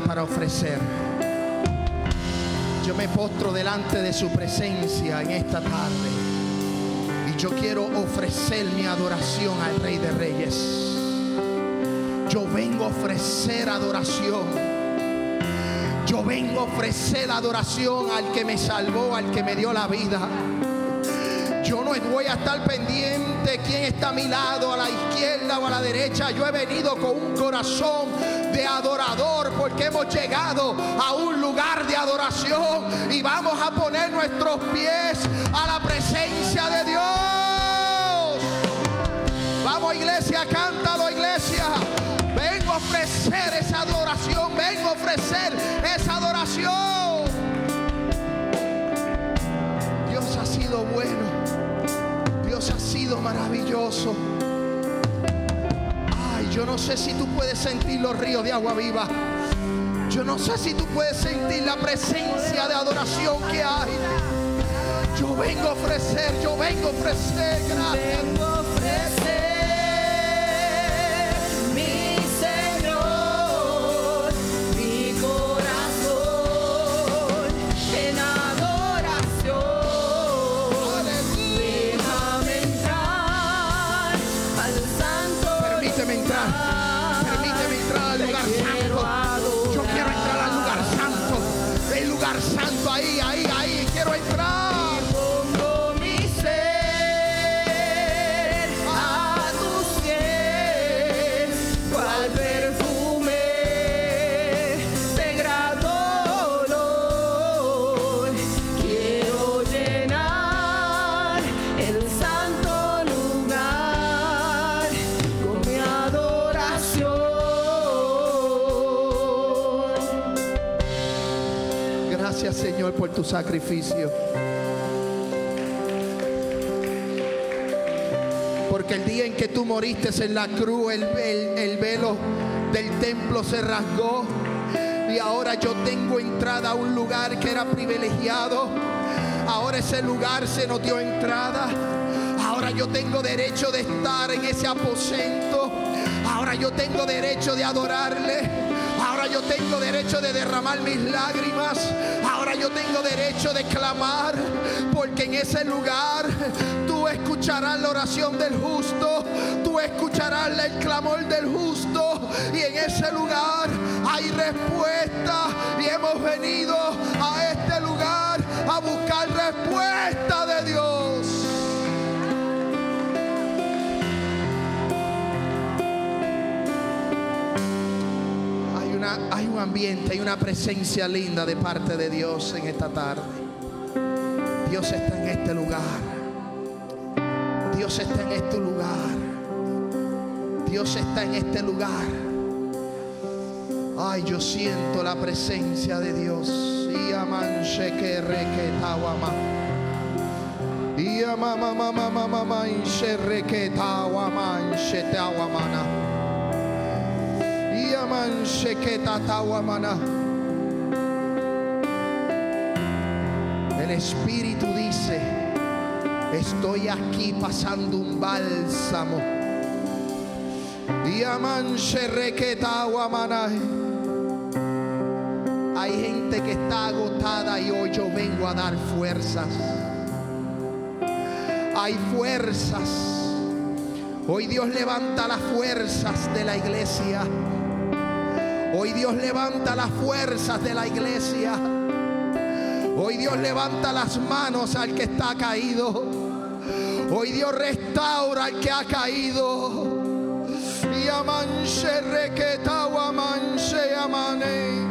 para ofrecer. Yo me postro delante de su presencia en esta tarde. Y yo quiero ofrecer mi adoración al Rey de Reyes. Yo vengo a ofrecer adoración. Yo vengo a ofrecer adoración al que me salvó, al que me dio la vida. Yo no voy a estar pendiente quién está a mi lado, a la izquierda o a la derecha. Yo he venido con un corazón adorador porque hemos llegado a un lugar de adoración y vamos a poner nuestros pies a la presencia de Dios. Vamos iglesia, cántalo iglesia. Vengo a ofrecer esa adoración, vengo a ofrecer esa adoración. Dios ha sido bueno, Dios ha sido maravilloso. No sé si tú puedes sentir los ríos de agua viva. Yo no sé si tú puedes sentir la presencia de adoración que hay. Yo vengo a ofrecer, yo vengo a ofrecer, gracias. Sacrificio. Porque el día en que tú moriste en la cruz, el, el- el velo del templo se rasgó. Y ahora yo tengo entrada a un lugar que era privilegiado. Ahora ese lugar se nos dio entrada. Ahora yo tengo derecho de estar en ese aposento. Ahora yo tengo derecho de adorarle. Ahora yo tengo derecho de derramar mis lágrimas. Yo tengo derecho de clamar. Porque en ese lugar tú escucharás la oración del justo. Tú escucharás el clamor del justo. Y en ese lugar hay respuesta. Y hemos venido a este lugar a buscar respuesta hay un ambiente, hay una presencia linda de parte de Dios en esta tarde. Dios está en este lugar. Dios está en este lugar. Dios está en este lugar. Ay, yo siento la presencia de Dios. Y tawama. Y tawama inshe tawamana. El Espíritu dice, estoy aquí pasando un bálsamo. Y aman sheke tawamana. Hay gente que está agotada y hoy yo vengo a dar fuerzas. Hay fuerzas. Hoy Dios levanta las fuerzas de la iglesia. Hoy Dios levanta las fuerzas de la iglesia. Hoy Dios levanta las manos al que está caído. Hoy Dios restaura al que ha caído. Y amanche requetawa manche amane.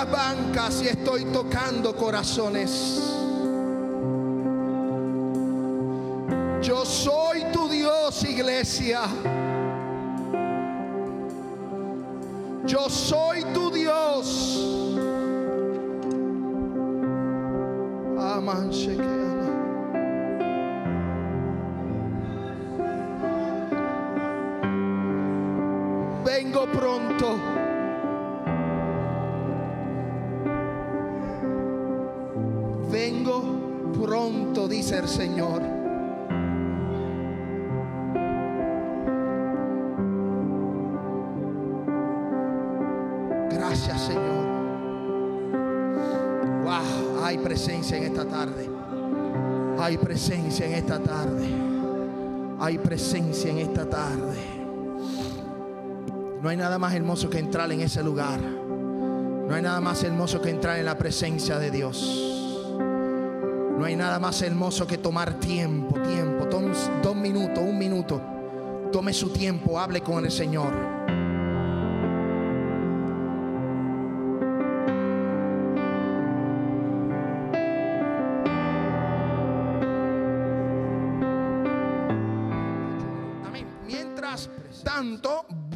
Las bancas y estoy tocando corazones. Yo soy tu Dios, iglesia. Yo soy tu Dios. Aman, esta tarde. Hay presencia en esta tarde. Hay presencia en esta tarde. No hay nada más hermoso que entrar en ese lugar. No hay nada más hermoso que entrar en la presencia de Dios. No hay nada más hermoso que tomar tiempo, tiempo. dos minutos, un minuto. Tome su tiempo, hable con el Señor.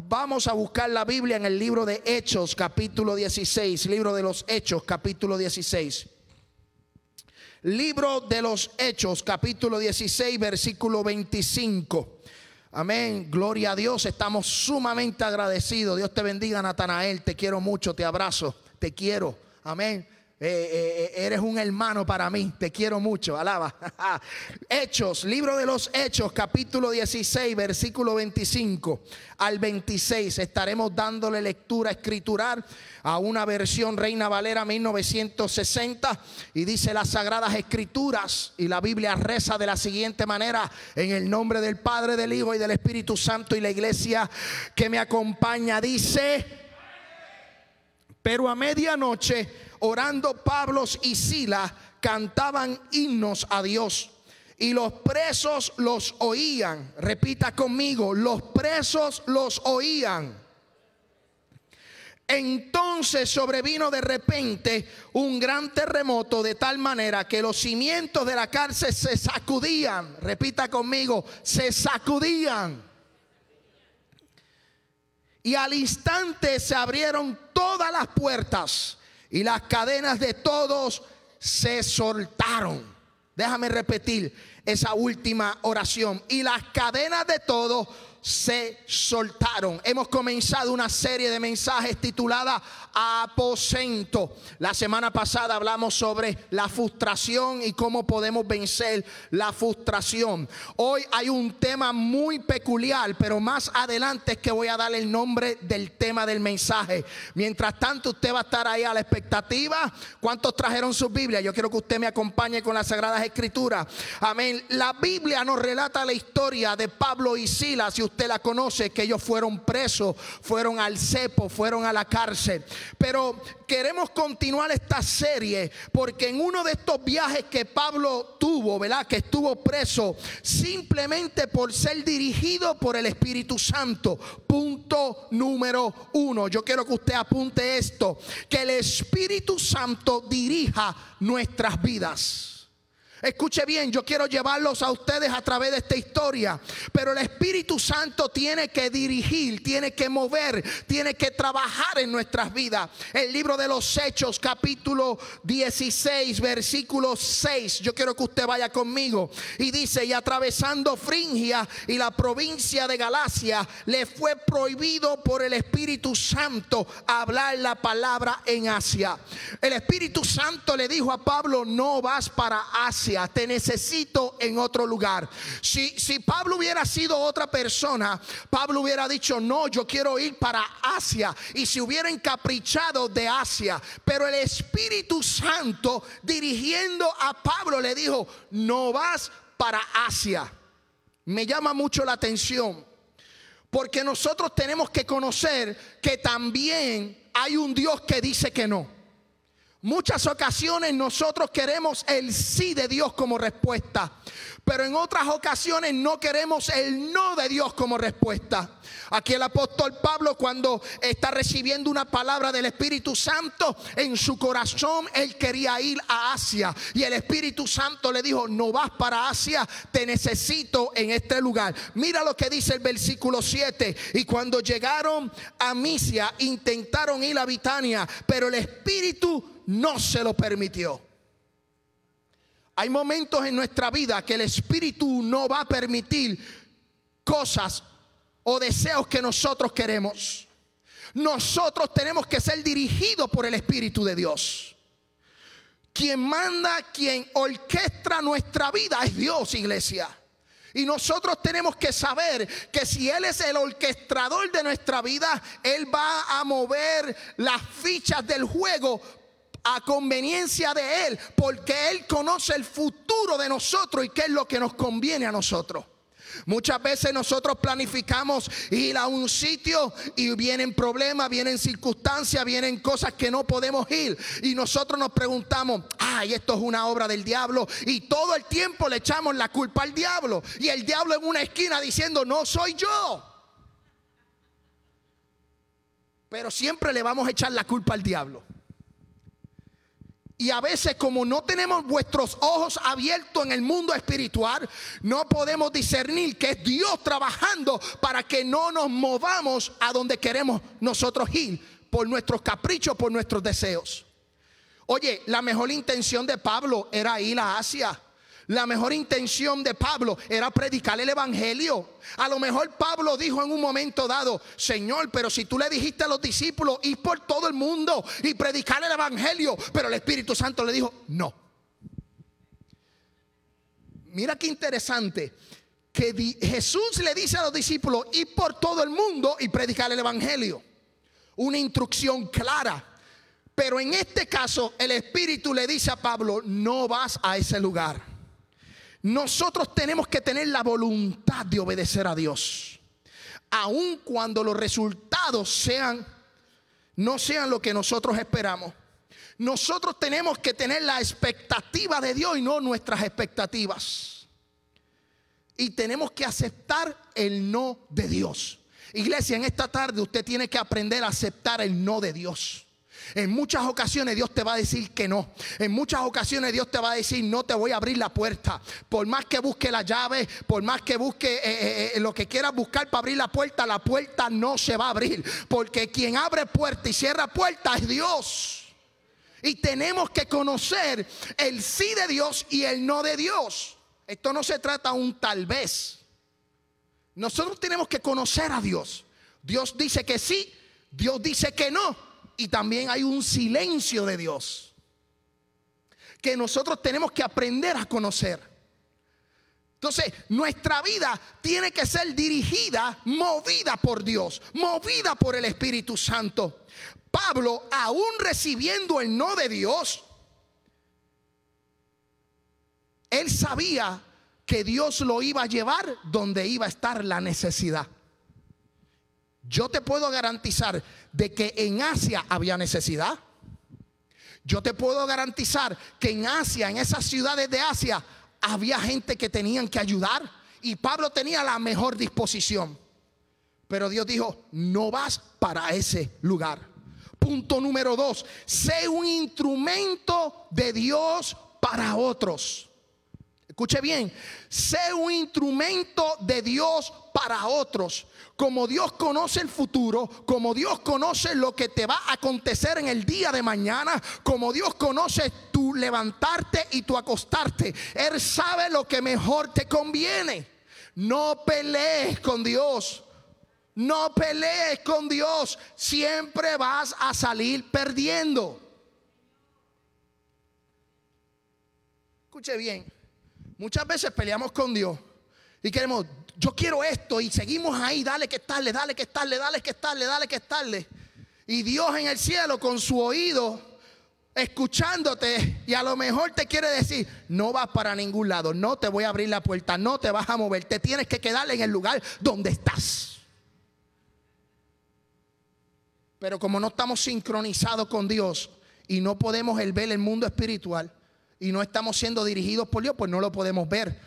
Vamos a buscar la Biblia en el libro de Hechos, capítulo 16. Libro de los Hechos, capítulo 16. Libro de los Hechos, capítulo 16, versículo 25. Amén. Gloria a Dios. Estamos sumamente agradecidos. Dios te bendiga, Natanael. Te quiero mucho. Te abrazo. Te quiero. Amén. Eh, eh, eh, eres un hermano para mí, te quiero mucho, alaba. Hechos, libro de los Hechos, capítulo 16, versículo 25 al 26. Estaremos dándole lectura escritural a una versión Reina Valera 1960 y dice las sagradas escrituras y la Biblia reza de la siguiente manera, en el nombre del Padre, del Hijo y del Espíritu Santo y la iglesia que me acompaña dice, pero a medianoche orando Pablo y Sila cantaban himnos a Dios. Y los presos los oían. Repita conmigo, los presos los oían. Entonces sobrevino de repente un gran terremoto de tal manera que los cimientos de la cárcel se sacudían. Repita conmigo, se sacudían. Y al instante se abrieron todas las puertas y las cadenas de todos se soltaron. Déjame repetir esa última oración. Y las cadenas de todos se soltaron. Hemos comenzado una serie de mensajes titulada Aposento. La semana pasada hablamos sobre la frustración y cómo podemos vencer la frustración. Hoy hay un tema muy peculiar, pero más adelante es que voy a dar el nombre del tema del mensaje. Mientras tanto, usted va a estar ahí a la expectativa. ¿Cuántos trajeron su Biblia? Yo quiero que usted me acompañe con las Sagradas Escrituras. Amén. La Biblia nos relata la historia de Pablo y Silas. Y usted usted la conoce, que ellos fueron presos, fueron al cepo, fueron a la cárcel. Pero queremos continuar esta serie porque en uno de estos viajes que Pablo tuvo, ¿verdad? Que estuvo preso simplemente por ser dirigido por el Espíritu Santo. Punto número uno. Yo quiero que usted apunte esto, que el Espíritu Santo dirija nuestras vidas. Escuche bien, yo quiero llevarlos a ustedes a través de esta historia, pero el Espíritu Santo tiene que dirigir, tiene que mover, tiene que trabajar en nuestras vidas. El libro de los Hechos, capítulo 16, versículo 6, yo quiero que usted vaya conmigo. Y dice, y atravesando Fringia y la provincia de Galacia, le fue prohibido por el Espíritu Santo hablar la palabra en Asia. El Espíritu Santo le dijo a Pablo, no vas para Asia te necesito en otro lugar. Si, si Pablo hubiera sido otra persona, Pablo hubiera dicho, no, yo quiero ir para Asia. Y si hubiera encaprichado de Asia, pero el Espíritu Santo dirigiendo a Pablo le dijo, no vas para Asia. Me llama mucho la atención. Porque nosotros tenemos que conocer que también hay un Dios que dice que no. Muchas ocasiones nosotros queremos el sí de Dios como respuesta, pero en otras ocasiones no queremos el no de Dios como respuesta. Aquí el apóstol Pablo cuando está recibiendo una palabra del Espíritu Santo en su corazón, él quería ir a Asia y el Espíritu Santo le dijo, no vas para Asia, te necesito en este lugar. Mira lo que dice el versículo 7, y cuando llegaron a Misia intentaron ir a Bitania, pero el Espíritu no se lo permitió. Hay momentos en nuestra vida que el Espíritu no va a permitir cosas o deseos que nosotros queremos. Nosotros tenemos que ser dirigidos por el Espíritu de Dios. Quien manda, quien orquestra nuestra vida es Dios, iglesia. Y nosotros tenemos que saber que si Él es el orquestador de nuestra vida, Él va a mover las fichas del juego a conveniencia de Él, porque Él conoce el futuro de nosotros y qué es lo que nos conviene a nosotros. Muchas veces nosotros planificamos ir a un sitio y vienen problemas, vienen circunstancias, vienen cosas que no podemos ir. Y nosotros nos preguntamos, ay, esto es una obra del diablo. Y todo el tiempo le echamos la culpa al diablo. Y el diablo en una esquina diciendo, no soy yo. Pero siempre le vamos a echar la culpa al diablo. Y a veces como no tenemos vuestros ojos abiertos en el mundo espiritual, no podemos discernir que es Dios trabajando para que no nos movamos a donde queremos nosotros ir, por nuestros caprichos, por nuestros deseos. Oye, la mejor intención de Pablo era ir a Asia. La mejor intención de Pablo era predicar el Evangelio. A lo mejor Pablo dijo en un momento dado, Señor, pero si tú le dijiste a los discípulos, ir por todo el mundo y predicar el Evangelio, pero el Espíritu Santo le dijo, no. Mira qué interesante que Jesús le dice a los discípulos, ir por todo el mundo y predicar el Evangelio. Una instrucción clara. Pero en este caso el Espíritu le dice a Pablo, no vas a ese lugar. Nosotros tenemos que tener la voluntad de obedecer a Dios. Aun cuando los resultados sean no sean lo que nosotros esperamos. Nosotros tenemos que tener la expectativa de Dios y no nuestras expectativas. Y tenemos que aceptar el no de Dios. Iglesia, en esta tarde usted tiene que aprender a aceptar el no de Dios. En muchas ocasiones Dios te va a decir que no. En muchas ocasiones Dios te va a decir no te voy a abrir la puerta. Por más que busque la llave, por más que busque eh, eh, eh, lo que quieras buscar para abrir la puerta, la puerta no se va a abrir. Porque quien abre puerta y cierra puerta es Dios. Y tenemos que conocer el sí de Dios y el no de Dios. Esto no se trata un tal vez. Nosotros tenemos que conocer a Dios. Dios dice que sí, Dios dice que no y también hay un silencio de Dios que nosotros tenemos que aprender a conocer. Entonces, nuestra vida tiene que ser dirigida, movida por Dios, movida por el Espíritu Santo. Pablo, aún recibiendo el no de Dios, él sabía que Dios lo iba a llevar donde iba a estar la necesidad. Yo te puedo garantizar de que en Asia había necesidad. Yo te puedo garantizar que en Asia, en esas ciudades de Asia, había gente que tenían que ayudar y Pablo tenía la mejor disposición. Pero Dios dijo, no vas para ese lugar. Punto número dos, sé un instrumento de Dios para otros. Escuche bien, sé un instrumento de Dios para otros. Como Dios conoce el futuro, como Dios conoce lo que te va a acontecer en el día de mañana, como Dios conoce tu levantarte y tu acostarte, Él sabe lo que mejor te conviene. No pelees con Dios. No pelees con Dios. Siempre vas a salir perdiendo. Escuche bien. Muchas veces peleamos con Dios y queremos, yo quiero esto y seguimos ahí, dale que estarle, dale que estarle, dale que estarle, dale que estarle. Y Dios en el cielo con su oído escuchándote y a lo mejor te quiere decir, no vas para ningún lado, no te voy a abrir la puerta, no te vas a mover, te tienes que quedar en el lugar donde estás. Pero como no estamos sincronizados con Dios y no podemos ver el mundo espiritual y no estamos siendo dirigidos por Dios, pues no lo podemos ver.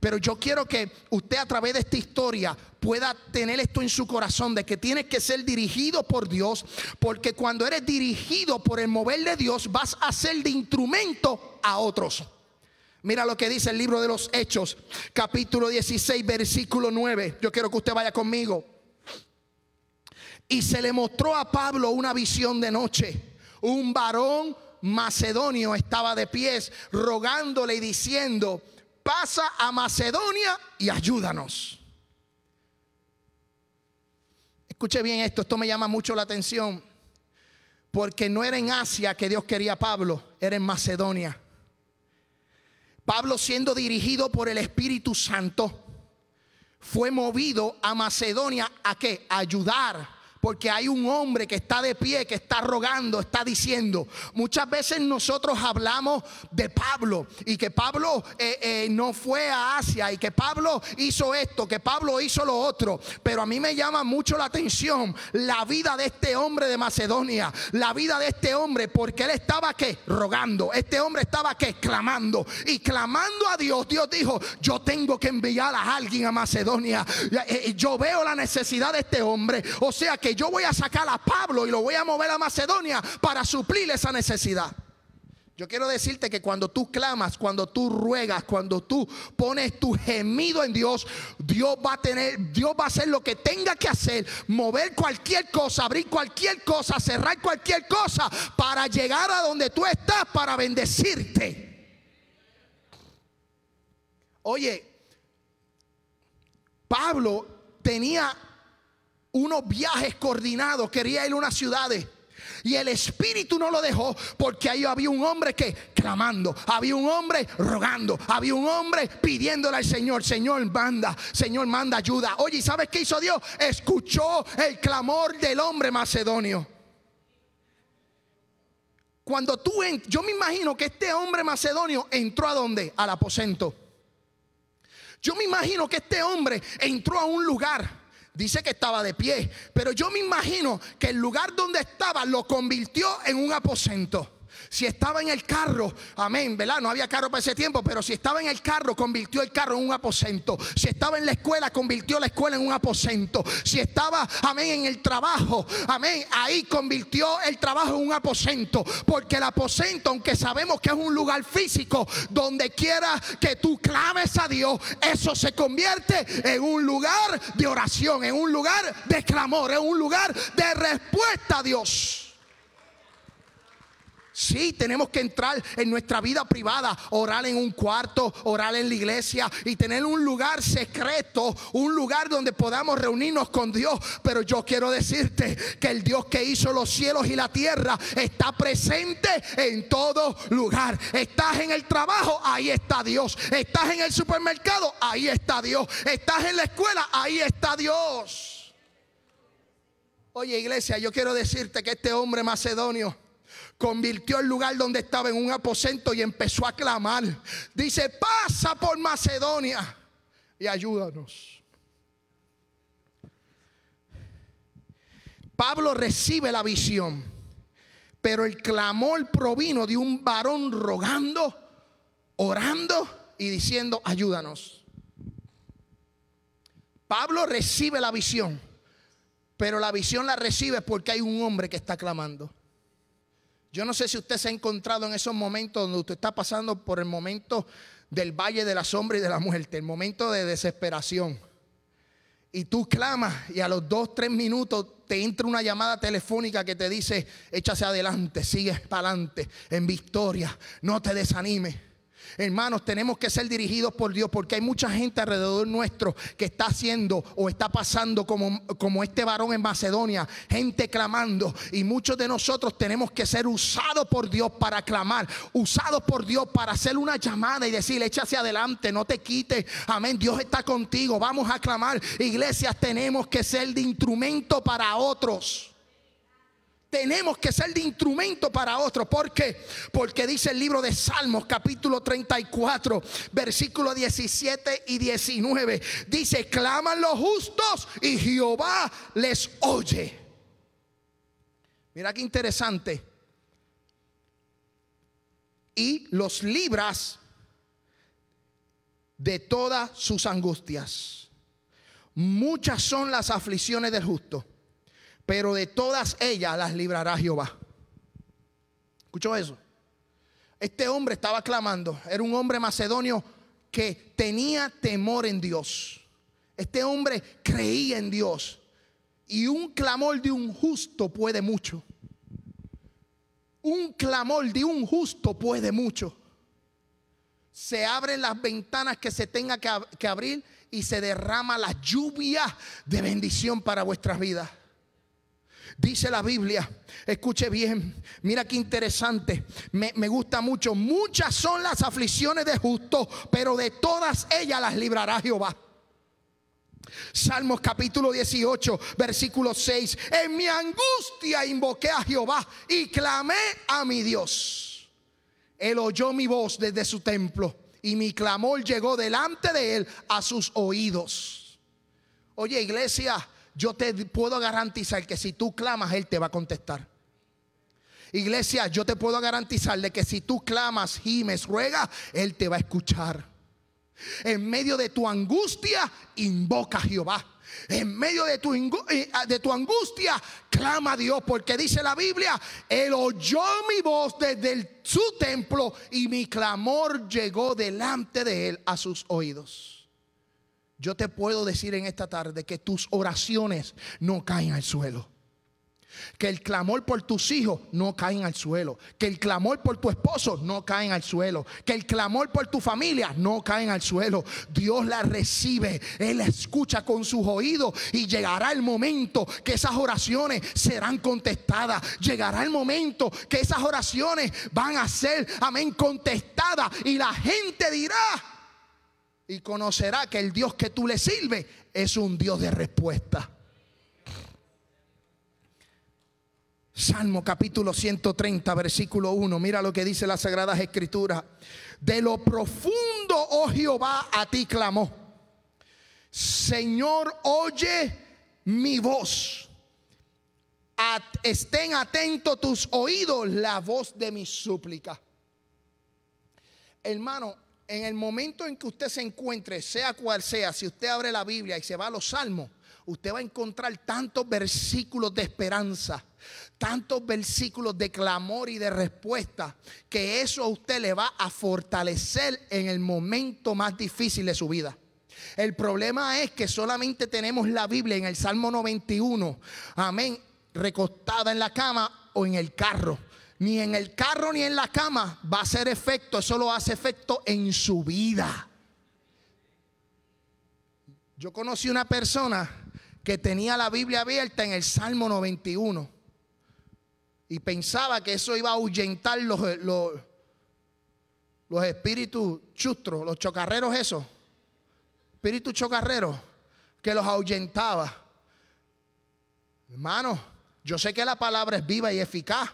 Pero yo quiero que usted a través de esta historia pueda tener esto en su corazón, de que tienes que ser dirigido por Dios, porque cuando eres dirigido por el mover de Dios, vas a ser de instrumento a otros. Mira lo que dice el libro de los Hechos, capítulo 16, versículo 9. Yo quiero que usted vaya conmigo. Y se le mostró a Pablo una visión de noche. Un varón macedonio estaba de pies rogándole y diciendo, pasa a Macedonia y ayúdanos. Escuche bien esto, esto me llama mucho la atención, porque no era en Asia que Dios quería a Pablo, era en Macedonia. Pablo siendo dirigido por el Espíritu Santo, fue movido a Macedonia a qué? ayudar porque hay un hombre que está de pie, que está rogando, está diciendo. Muchas veces nosotros hablamos de Pablo y que Pablo eh, eh, no fue a Asia y que Pablo hizo esto, que Pablo hizo lo otro. Pero a mí me llama mucho la atención la vida de este hombre de Macedonia, la vida de este hombre, porque él estaba que rogando, este hombre estaba que clamando y clamando a Dios. Dios dijo, yo tengo que enviar a alguien a Macedonia. Eh, yo veo la necesidad de este hombre. O sea que yo voy a sacar a Pablo y lo voy a mover a Macedonia para suplir esa necesidad. Yo quiero decirte que cuando tú clamas, cuando tú ruegas, cuando tú pones tu gemido en Dios, Dios va a tener, Dios va a hacer lo que tenga que hacer, mover cualquier cosa, abrir cualquier cosa, cerrar cualquier cosa para llegar a donde tú estás para bendecirte. Oye, Pablo tenía unos viajes coordinados, quería ir a unas ciudades. Y el Espíritu no lo dejó porque ahí había un hombre que clamando, había un hombre rogando, había un hombre pidiéndole al Señor, Señor manda, Señor manda ayuda. Oye, ¿sabes qué hizo Dios? Escuchó el clamor del hombre macedonio. Cuando tú, yo me imagino que este hombre macedonio entró a dónde? Al aposento. Yo me imagino que este hombre entró a un lugar Dice que estaba de pie, pero yo me imagino que el lugar donde estaba lo convirtió en un aposento. Si estaba en el carro, amén, ¿verdad? No había carro para ese tiempo, pero si estaba en el carro, convirtió el carro en un aposento. Si estaba en la escuela, convirtió la escuela en un aposento. Si estaba, amén, en el trabajo, amén, ahí convirtió el trabajo en un aposento. Porque el aposento, aunque sabemos que es un lugar físico, donde quiera que tú clames a Dios, eso se convierte en un lugar de oración, en un lugar de clamor, en un lugar de respuesta a Dios. Sí, tenemos que entrar en nuestra vida privada, orar en un cuarto, orar en la iglesia y tener un lugar secreto, un lugar donde podamos reunirnos con Dios. Pero yo quiero decirte que el Dios que hizo los cielos y la tierra está presente en todo lugar. Estás en el trabajo, ahí está Dios. Estás en el supermercado, ahí está Dios. Estás en la escuela, ahí está Dios. Oye iglesia, yo quiero decirte que este hombre macedonio convirtió el lugar donde estaba en un aposento y empezó a clamar. Dice, pasa por Macedonia y ayúdanos. Pablo recibe la visión, pero el clamor provino de un varón rogando, orando y diciendo, ayúdanos. Pablo recibe la visión, pero la visión la recibe porque hay un hombre que está clamando. Yo no sé si usted se ha encontrado en esos momentos donde usted está pasando por el momento del valle de la sombra y de la muerte, el momento de desesperación. Y tú clamas y a los dos, tres minutos te entra una llamada telefónica que te dice, échase adelante, sigue para adelante, en victoria, no te desanimes. Hermanos, tenemos que ser dirigidos por Dios porque hay mucha gente alrededor nuestro que está haciendo o está pasando como, como este varón en Macedonia, gente clamando. Y muchos de nosotros tenemos que ser usados por Dios para clamar, usados por Dios para hacer una llamada y decir, échase adelante, no te quites. Amén, Dios está contigo, vamos a clamar. Iglesias, tenemos que ser de instrumento para otros tenemos que ser de instrumento para otros. ¿Por qué? Porque dice el libro de Salmos capítulo 34, versículo 17 y 19. Dice, claman los justos y Jehová les oye. Mira qué interesante. y los libras de todas sus angustias. Muchas son las aflicciones del justo, pero de todas ellas las librará Jehová. ¿Escuchó eso? Este hombre estaba clamando, era un hombre macedonio que tenía temor en Dios. Este hombre creía en Dios. Y un clamor de un justo puede mucho. Un clamor de un justo puede mucho. Se abren las ventanas que se tenga que, abrir y se derrama la lluvia de bendición para vuestras vidas. Dice la Biblia, escuche bien, mira qué interesante, me, me, gusta mucho. Muchas son las aflicciones de justo, pero de todas ellas las librará Jehová. Salmos capítulo 18, versículo 6. En mi angustia invoqué a Jehová y clamé a mi Dios. Él oyó mi voz desde su templo y mi clamor llegó delante de él a sus oídos. Oye iglesia, yo te puedo garantizar que si tú clamas, Él te va a contestar. Iglesia, yo te puedo garantizar de que si tú clamas, gimes, ruega, Él te va a escuchar. En medio de tu angustia, invoca a Jehová. En medio de tu, eh, de tu angustia, clama a Dios, porque dice la Biblia, Él oyó mi voz desde su templo y mi clamor llegó delante de Él a sus oídos. Yo te puedo decir en esta tarde que tus oraciones no caen al suelo. Que el clamor por tus hijos no caen al suelo. Que el clamor por tu esposo no caen al suelo. Que el clamor por tu familia no caen al suelo. Dios la recibe. Él la escucha con sus oídos. Y llegará el momento que esas oraciones serán contestadas. Llegará el momento que esas oraciones van a ser, amén, contestadas. Y la gente dirá y conocerá que el Dios que tú le sirves es un Dios de respuesta. Salmo capítulo 130, versículo 1. Mira lo que dice las Sagradas Escrituras. De lo profundo, oh Jehová, a ti clamó. Señor, oye mi voz. estén atentos tus oídos la voz de mi súplica. Hermano, en el momento en que usted se encuentre, sea cual sea, si usted abre la Biblia y se va a los salmos, usted va a encontrar tantos versículos de esperanza, tantos versículos de clamor y de respuesta, que eso a usted le va a fortalecer en el momento más difícil de su vida. El problema es que solamente tenemos la Biblia en el Salmo 91, amén, recostada en la cama o en el carro. Ni en el carro ni en la cama va a hacer efecto, eso lo hace efecto en su vida. Yo conocí una persona que tenía la Biblia abierta en el Salmo 91 y pensaba que eso iba a ahuyentar los, los, espíritus chustros, los chocarreros esos, espíritus chocarreros, que los ahuyentaba. Hermano, yo sé que la palabra es viva y eficaz,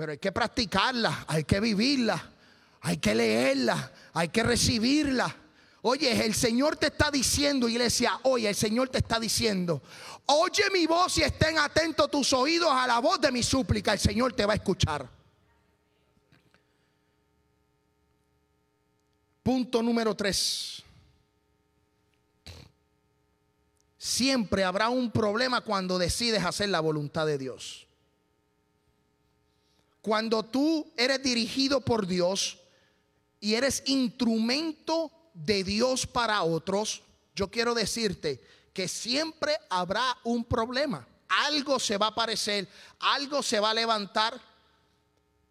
pero hay que practicarla, hay que vivirla, hay que leerla, hay que recibirla. Oye, el Señor te está diciendo, iglesia, oye, el Señor te está diciendo, oye mi voz y estén atentos tus oídos a la voz de mi súplica, el Señor te va a escuchar. Punto número tres. Siempre habrá un problema cuando decides hacer la voluntad de Dios. Cuando tú eres dirigido por Dios y eres instrumento de Dios para otros, yo quiero decirte que siempre habrá un problema. Algo se va a aparecer, algo se va a levantar.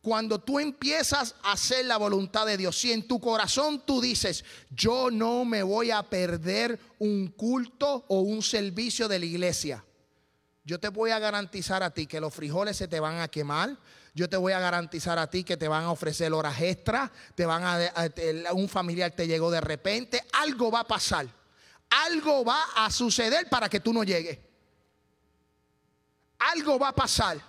Cuando tú empiezas a hacer la voluntad de Dios, si en tu corazón tú dices, yo no me voy a perder un culto o un servicio de la iglesia, yo te voy a garantizar a ti que los frijoles se te van a quemar, yo te voy a garantizar a ti que te van a ofrecer horas extras, te van a, un familiar te llegó de repente, algo va a pasar. Algo va a suceder para que tú no llegues. Algo va a pasar.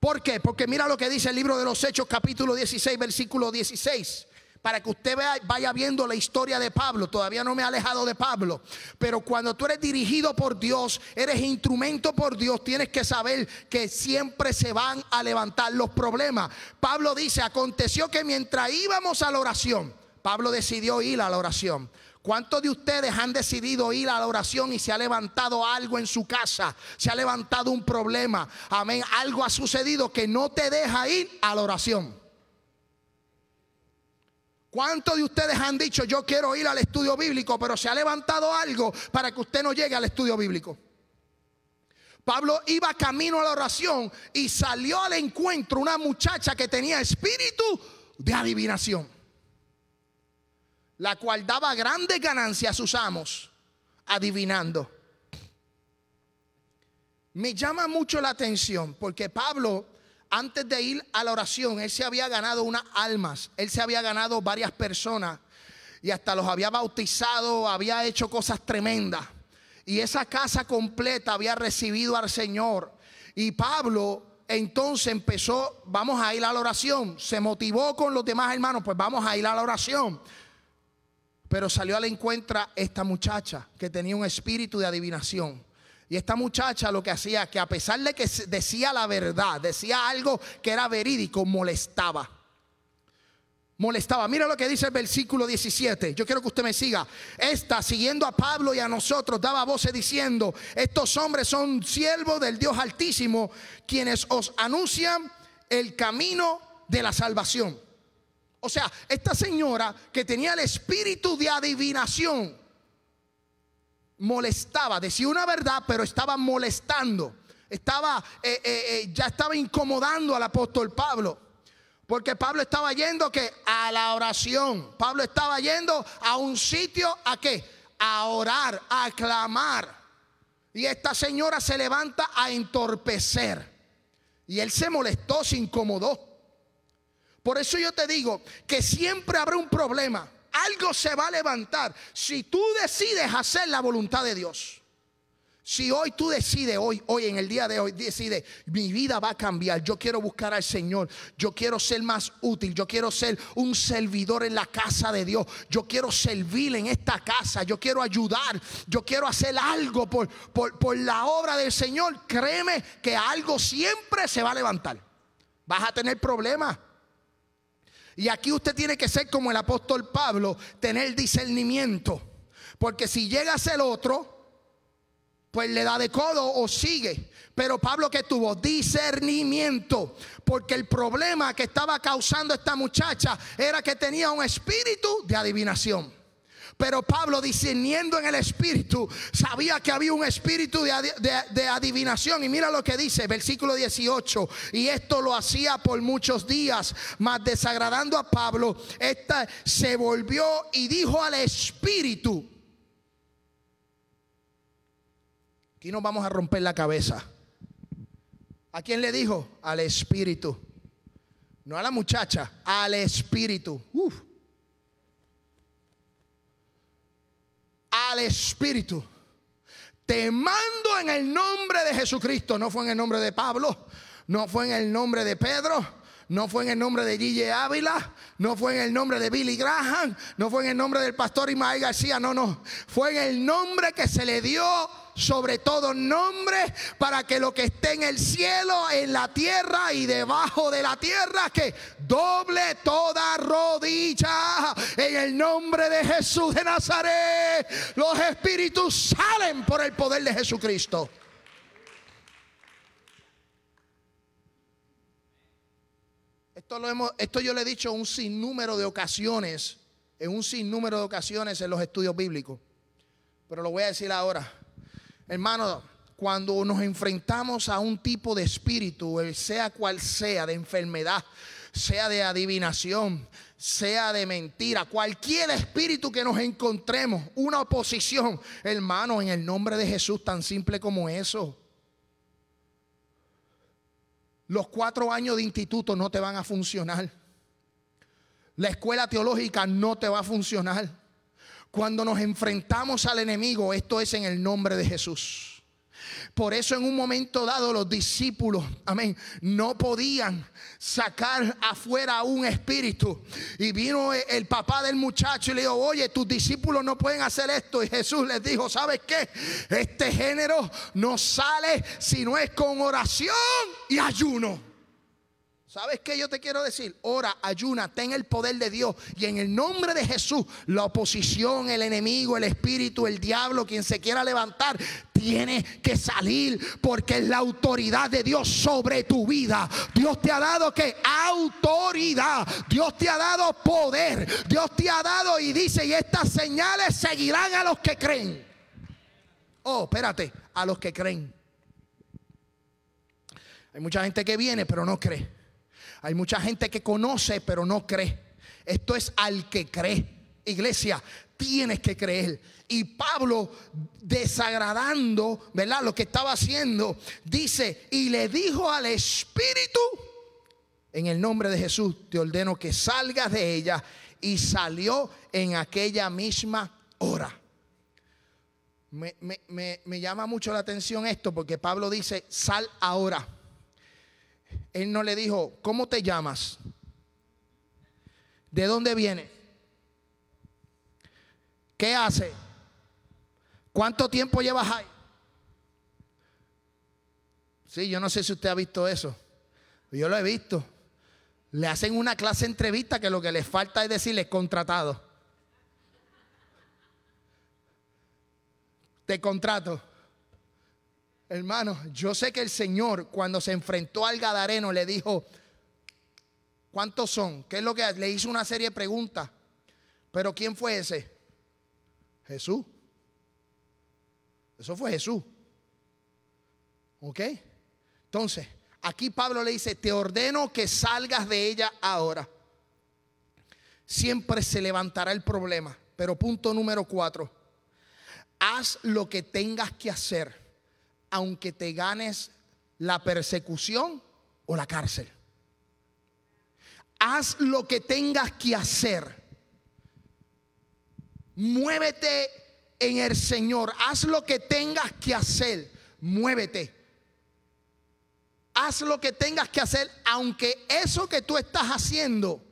¿Por qué? Porque mira lo que dice el libro de los Hechos capítulo 16 versículo 16. Para que usted vea- vaya viendo la historia de Pablo. Todavía no me he alejado de Pablo. Pero cuando tú eres dirigido por Dios, eres instrumento por Dios, tienes que saber que siempre se van a levantar los problemas. Pablo dice, aconteció que mientras íbamos a la oración, Pablo decidió ir a la oración. ¿Cuántos de ustedes han decidido ir a la oración y se ha levantado algo en su casa? Se ha levantado un problema. Amén. Algo ha sucedido que no te deja ir a la oración. ¿Cuántos de ustedes han dicho yo quiero ir al estudio bíblico, pero se ha levantado algo para que usted no llegue al estudio bíblico? Pablo iba camino a la oración y salió al encuentro una muchacha que tenía espíritu de adivinación, la cual daba grandes ganancias a sus amos adivinando. Me llama mucho la atención porque Pablo, antes de ir a la oración, él se había ganado unas almas, él se había ganado varias personas y hasta los había bautizado, había hecho cosas tremendas. Y esa casa completa había recibido al Señor. Y Pablo entonces empezó, vamos a ir a la oración. Se motivó con los demás hermanos, pues vamos a ir a la oración. Pero salió al encuentro esta muchacha que tenía un espíritu de adivinación. Y esta muchacha lo que hacía, que a pesar de que decía la verdad, decía algo que era verídico, molestaba. Molestaba. Mira lo que dice el versículo 17. Yo quiero que usted me siga. Esta, siguiendo a Pablo y a nosotros, daba voces diciendo, estos hombres son siervos del Dios Altísimo, quienes os anuncian el camino de la salvación. O sea, esta señora que tenía el espíritu de adivinación, molestaba, decía una verdad, pero estaba molestando. Estaba, eh, eh, eh, ya estaba incomodando al apóstol Pablo. Porque Pablo estaba yendo que a la oración. Pablo estaba yendo a un sitio a qué? A orar, a clamar. Y esta señora se levanta a entorpecer. Y él se molestó, se incomodó. Por eso yo te digo que siempre habrá un problema. Algo se va a levantar. Si tú decides hacer la voluntad de Dios. Si hoy tú decides, hoy, hoy en el día de hoy, decides, mi vida va a cambiar, yo quiero buscar al Señor, yo quiero ser más útil, yo quiero ser un servidor en la casa de Dios, yo quiero servir en esta casa, yo quiero ayudar, yo quiero hacer algo por, por, por la obra del Señor, créeme que algo siempre se va a levantar. Vas a tener problemas. Y aquí usted tiene que ser como el apóstol Pablo, tener discernimiento. Porque si llega a ser otro, pues le da de codo o sigue. Pero Pablo que tuvo discernimiento, porque el problema que estaba causando esta muchacha era que tenía un espíritu de adivinación. Pero Pablo discerniendo en el espíritu, sabía que había un espíritu de, de adivinación. Y mira lo que dice, versículo 18. Y esto lo hacía por muchos días, mas desagradando a Pablo, esta se volvió y dijo al espíritu, Aquí nos vamos a romper la cabeza. ¿A quién le dijo? Al espíritu. No a la muchacha, al espíritu. Uf. Al espíritu. Te mando en el nombre de Jesucristo. No fue en el nombre de Pablo. No fue en el nombre de Pedro. No fue en el nombre de Gille Ávila. No fue en el nombre de Billy Graham. No fue en el nombre del pastor Ismael García. No, no. Fue en el nombre que se le dio sobre todo nombre para que lo que esté en el cielo, en la tierra y debajo de la tierra, que doble toda rodilla en el nombre de Jesús de Nazaret. Los espíritus salen por el poder de Jesucristo. Esto, lo hemos, esto yo le he dicho un sinnúmero de ocasiones, en un sinnúmero de ocasiones en los estudios bíblicos. Pero lo voy a decir ahora. Hermano, cuando nos enfrentamos a un tipo de espíritu, el sea cual sea, de enfermedad, sea de adivinación, sea de mentira, cualquier espíritu que nos encontremos, una oposición, hermano, en el nombre de Jesús, tan simple como eso. Los cuatro años de instituto no te van a funcionar. La escuela teológica no te va a funcionar. Cuando nos enfrentamos al enemigo, esto es en el nombre de Jesús. Por eso en un momento dado los discípulos, amén, no podían sacar afuera un espíritu. Y vino el papá del muchacho y le dijo, oye, tus discípulos no pueden hacer esto. Y Jesús les dijo, ¿sabes qué? Este género no sale si no es con oración y ayuno. ¿Sabes qué yo te quiero decir? Ora, ayuna, ten el poder de Dios. Y en el nombre de Jesús, la oposición, el enemigo, el espíritu, el diablo, quien se quiera levantar, tiene que salir porque es la autoridad de Dios sobre tu vida. Dios te ha dado que autoridad. Dios te ha dado poder. Dios te ha dado y dice, y estas señales seguirán a los que creen. Oh, espérate, a los que creen. Hay mucha gente que viene pero no cree. Hay mucha gente que conoce pero no cree. Esto es al que cree. Iglesia, tienes que creer. Y Pablo, desagradando, ¿verdad? Lo que estaba haciendo, dice, y le dijo al Espíritu, en el nombre de Jesús, te ordeno que salgas de ella. Y salió en aquella misma hora. Me, me llama mucho la atención esto porque Pablo dice, sal ahora. Él no le dijo, ¿cómo te llamas? ¿De dónde viene? ¿Qué hace? ¿Cuánto tiempo llevas ahí? Sí, yo no sé si usted ha visto eso. Yo lo he visto. Le hacen una clase entrevista que lo que les falta es decirle contratado. Te contrato. Hermano, yo sé que el Señor cuando se enfrentó al Gadareno le dijo, ¿cuántos son? ¿Qué es lo que le hizo una serie de preguntas? Pero ¿quién fue ese? Jesús. Eso fue Jesús. ¿Ok? Entonces, aquí Pablo le dice, te ordeno que salgas de ella ahora. Siempre se levantará el problema. Pero punto número cuatro, haz lo que tengas que hacer aunque te ganes la persecución o la cárcel. Haz lo que tengas que hacer. Muévete en el Señor. Haz lo que tengas que hacer. Muévete. Haz lo que tengas que hacer, aunque eso que tú estás haciendo,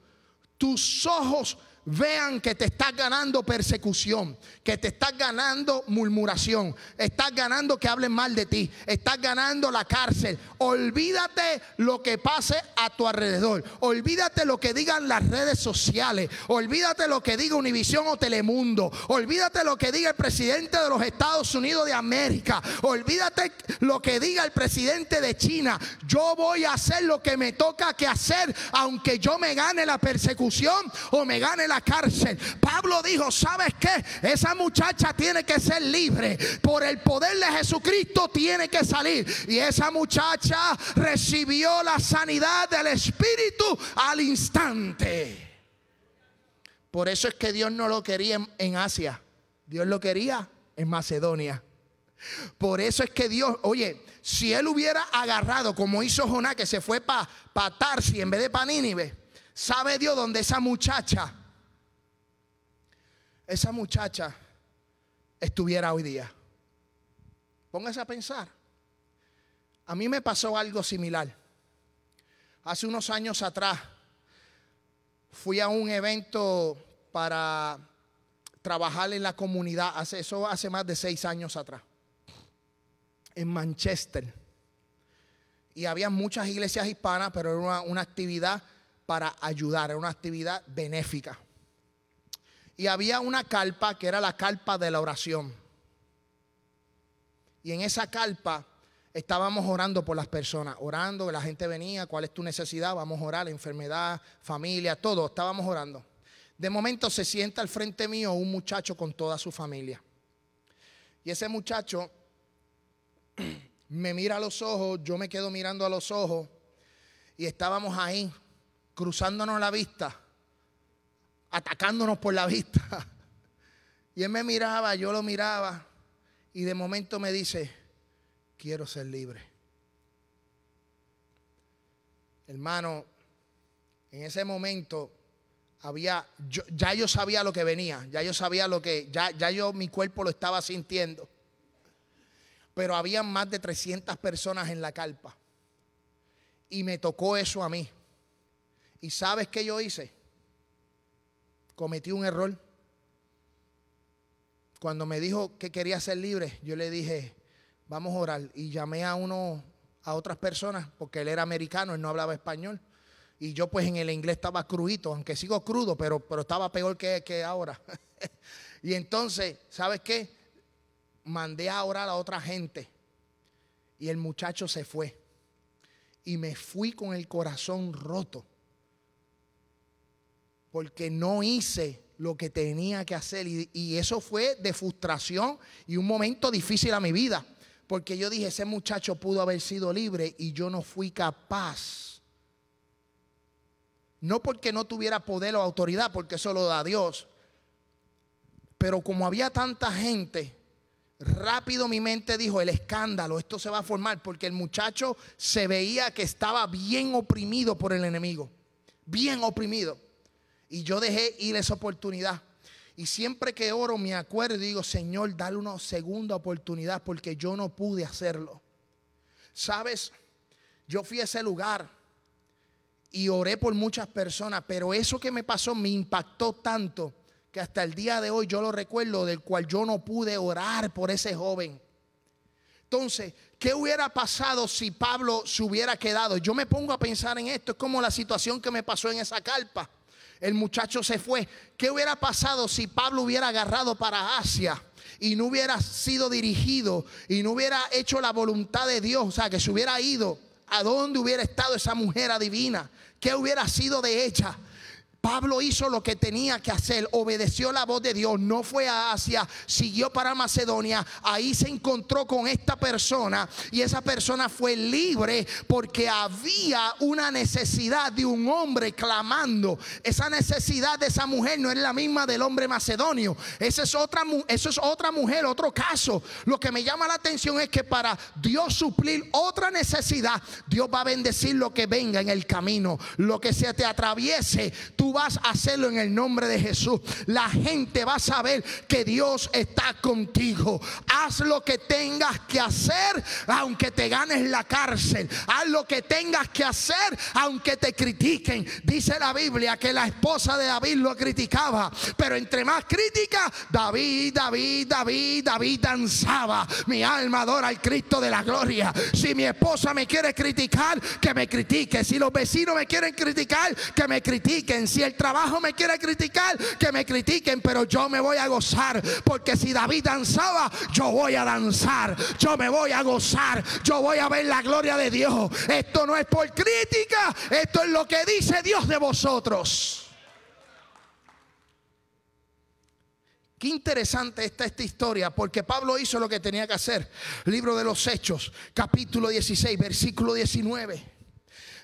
tus ojos vean que te estás ganando persecución, que te estás ganando murmuración, estás ganando que hablen mal de ti, estás ganando la cárcel. Olvídate lo que pase a tu alrededor, olvídate lo que digan las redes sociales, olvídate lo que diga Univisión o Telemundo, olvídate lo que diga el presidente de los Estados Unidos de América, olvídate lo que diga el presidente de China. Yo voy a hacer lo que me toca que hacer, aunque yo me gane la persecución o me gane la cárcel. Pablo dijo, ¿sabes qué? Esa muchacha tiene que ser libre. Por el poder de Jesucristo tiene que salir. Y esa muchacha recibió la sanidad del Espíritu al instante. Por eso es que Dios no lo quería en, Asia. Dios lo quería en Macedonia. Por eso es que Dios, oye, si él hubiera agarrado como hizo Jonás, que se fue para pa Tarsi en vez de para Nínive, sabe Dios dónde esa muchacha esa muchacha estuviera hoy día. Póngase a pensar. A mí me pasó algo similar. Hace unos años atrás fui a un evento para trabajar en la comunidad, eso hace más de seis años atrás, en Manchester. Y había muchas iglesias hispanas, pero era una, una actividad para ayudar, era una actividad benéfica y había una carpa que era la carpa de la oración. Y en esa carpa estábamos orando por las personas, orando, la gente venía, cuál es tu necesidad, vamos a orar, enfermedad, familia, todo, estábamos orando. De momento se sienta al frente mío un muchacho con toda su familia. Y ese muchacho me mira a los ojos, yo me quedo mirando a los ojos y estábamos ahí, cruzándonos la vista atacándonos por la vista. Y él me miraba, yo lo miraba y de momento me dice, quiero ser libre. Hermano, en ese momento había, ya yo sabía lo que venía, ya yo sabía lo que, ya, ya yo mi cuerpo lo estaba sintiendo. pero había más de 300 personas en la carpa. Y me tocó eso a mí. ¿Y sabes qué yo hice? Cometí un error. Cuando me dijo que quería ser libre, yo le dije, vamos a orar. Y llamé a uno, a otras personas, porque él era americano, él no hablaba español. Y yo pues en el inglés estaba crudito, aunque sigo crudo, pero, pero estaba peor que, que ahora. y entonces, ¿sabes qué? Mandé a orar a otra gente. Y el muchacho se fue. Y me fui con el corazón roto. Porque no hice lo que tenía que hacer. Y, eso fue de frustración y un momento difícil a mi vida. Porque yo dije, ese muchacho pudo haber sido libre y yo no fui capaz no porque no tuviera poder o autoridad, porque eso lo da Dios. Pero como había tanta gente, rápido mi mente dijo, el escándalo, esto se va a formar, porque el muchacho se veía que estaba bien oprimido por el enemigo, bien oprimido. Y yo dejé ir esa oportunidad. Y siempre que oro me acuerdo y digo, Señor, dale una segunda oportunidad porque yo no pude hacerlo. Sabes, yo fui a ese lugar y oré por muchas personas, pero eso que me pasó me impactó tanto que hasta el día de hoy yo lo recuerdo del cual yo no pude orar por ese joven. Entonces, ¿qué hubiera pasado si Pablo se hubiera quedado? Yo me pongo a pensar en esto, es como la situación que me pasó en esa carpa. El muchacho se fue. ¿Qué hubiera pasado si Pablo hubiera agarrado para Asia? y no hubiera sido dirigido y no hubiera hecho la voluntad de Dios, o sea, que se hubiera ido a dónde hubiera estado esa mujer adivina, qué hubiera sido de ella. Pablo hizo lo que tenía que hacer, obedeció la voz de Dios, no fue a Asia, siguió para Macedonia, ahí se encontró con esta persona y esa persona fue libre porque había una necesidad de un hombre clamando. Esa necesidad de esa mujer no es la misma del hombre macedonio, esa es otra, eso es otra mujer, otro caso. Lo que me llama la atención es que para Dios suplir otra necesidad, Dios va a bendecir lo que venga en el camino, lo que se te atraviese, tú vas a hacerlo en el nombre de Jesús. La gente va a saber que Dios está contigo. Haz lo que tengas que hacer, aunque te ganes la cárcel. Haz lo que tengas que hacer, aunque te critiquen. Dice la Biblia que la esposa de David lo criticaba, pero entre más crítica, David, David, David, David danzaba. Mi alma adora al Cristo de la gloria. Si mi esposa me quiere criticar, que me critique. Si los vecinos me quieren criticar, que me critiquen. El trabajo me quiere criticar, que me critiquen, pero yo me voy a gozar. Porque si David danzaba, yo voy a danzar. Yo me voy a gozar. Yo voy a ver la gloria de Dios. Esto no es por crítica, esto es lo que dice Dios de vosotros. Qué interesante está esta historia, porque Pablo hizo lo que tenía que hacer. Libro de los Hechos, capítulo 16, versículo 19.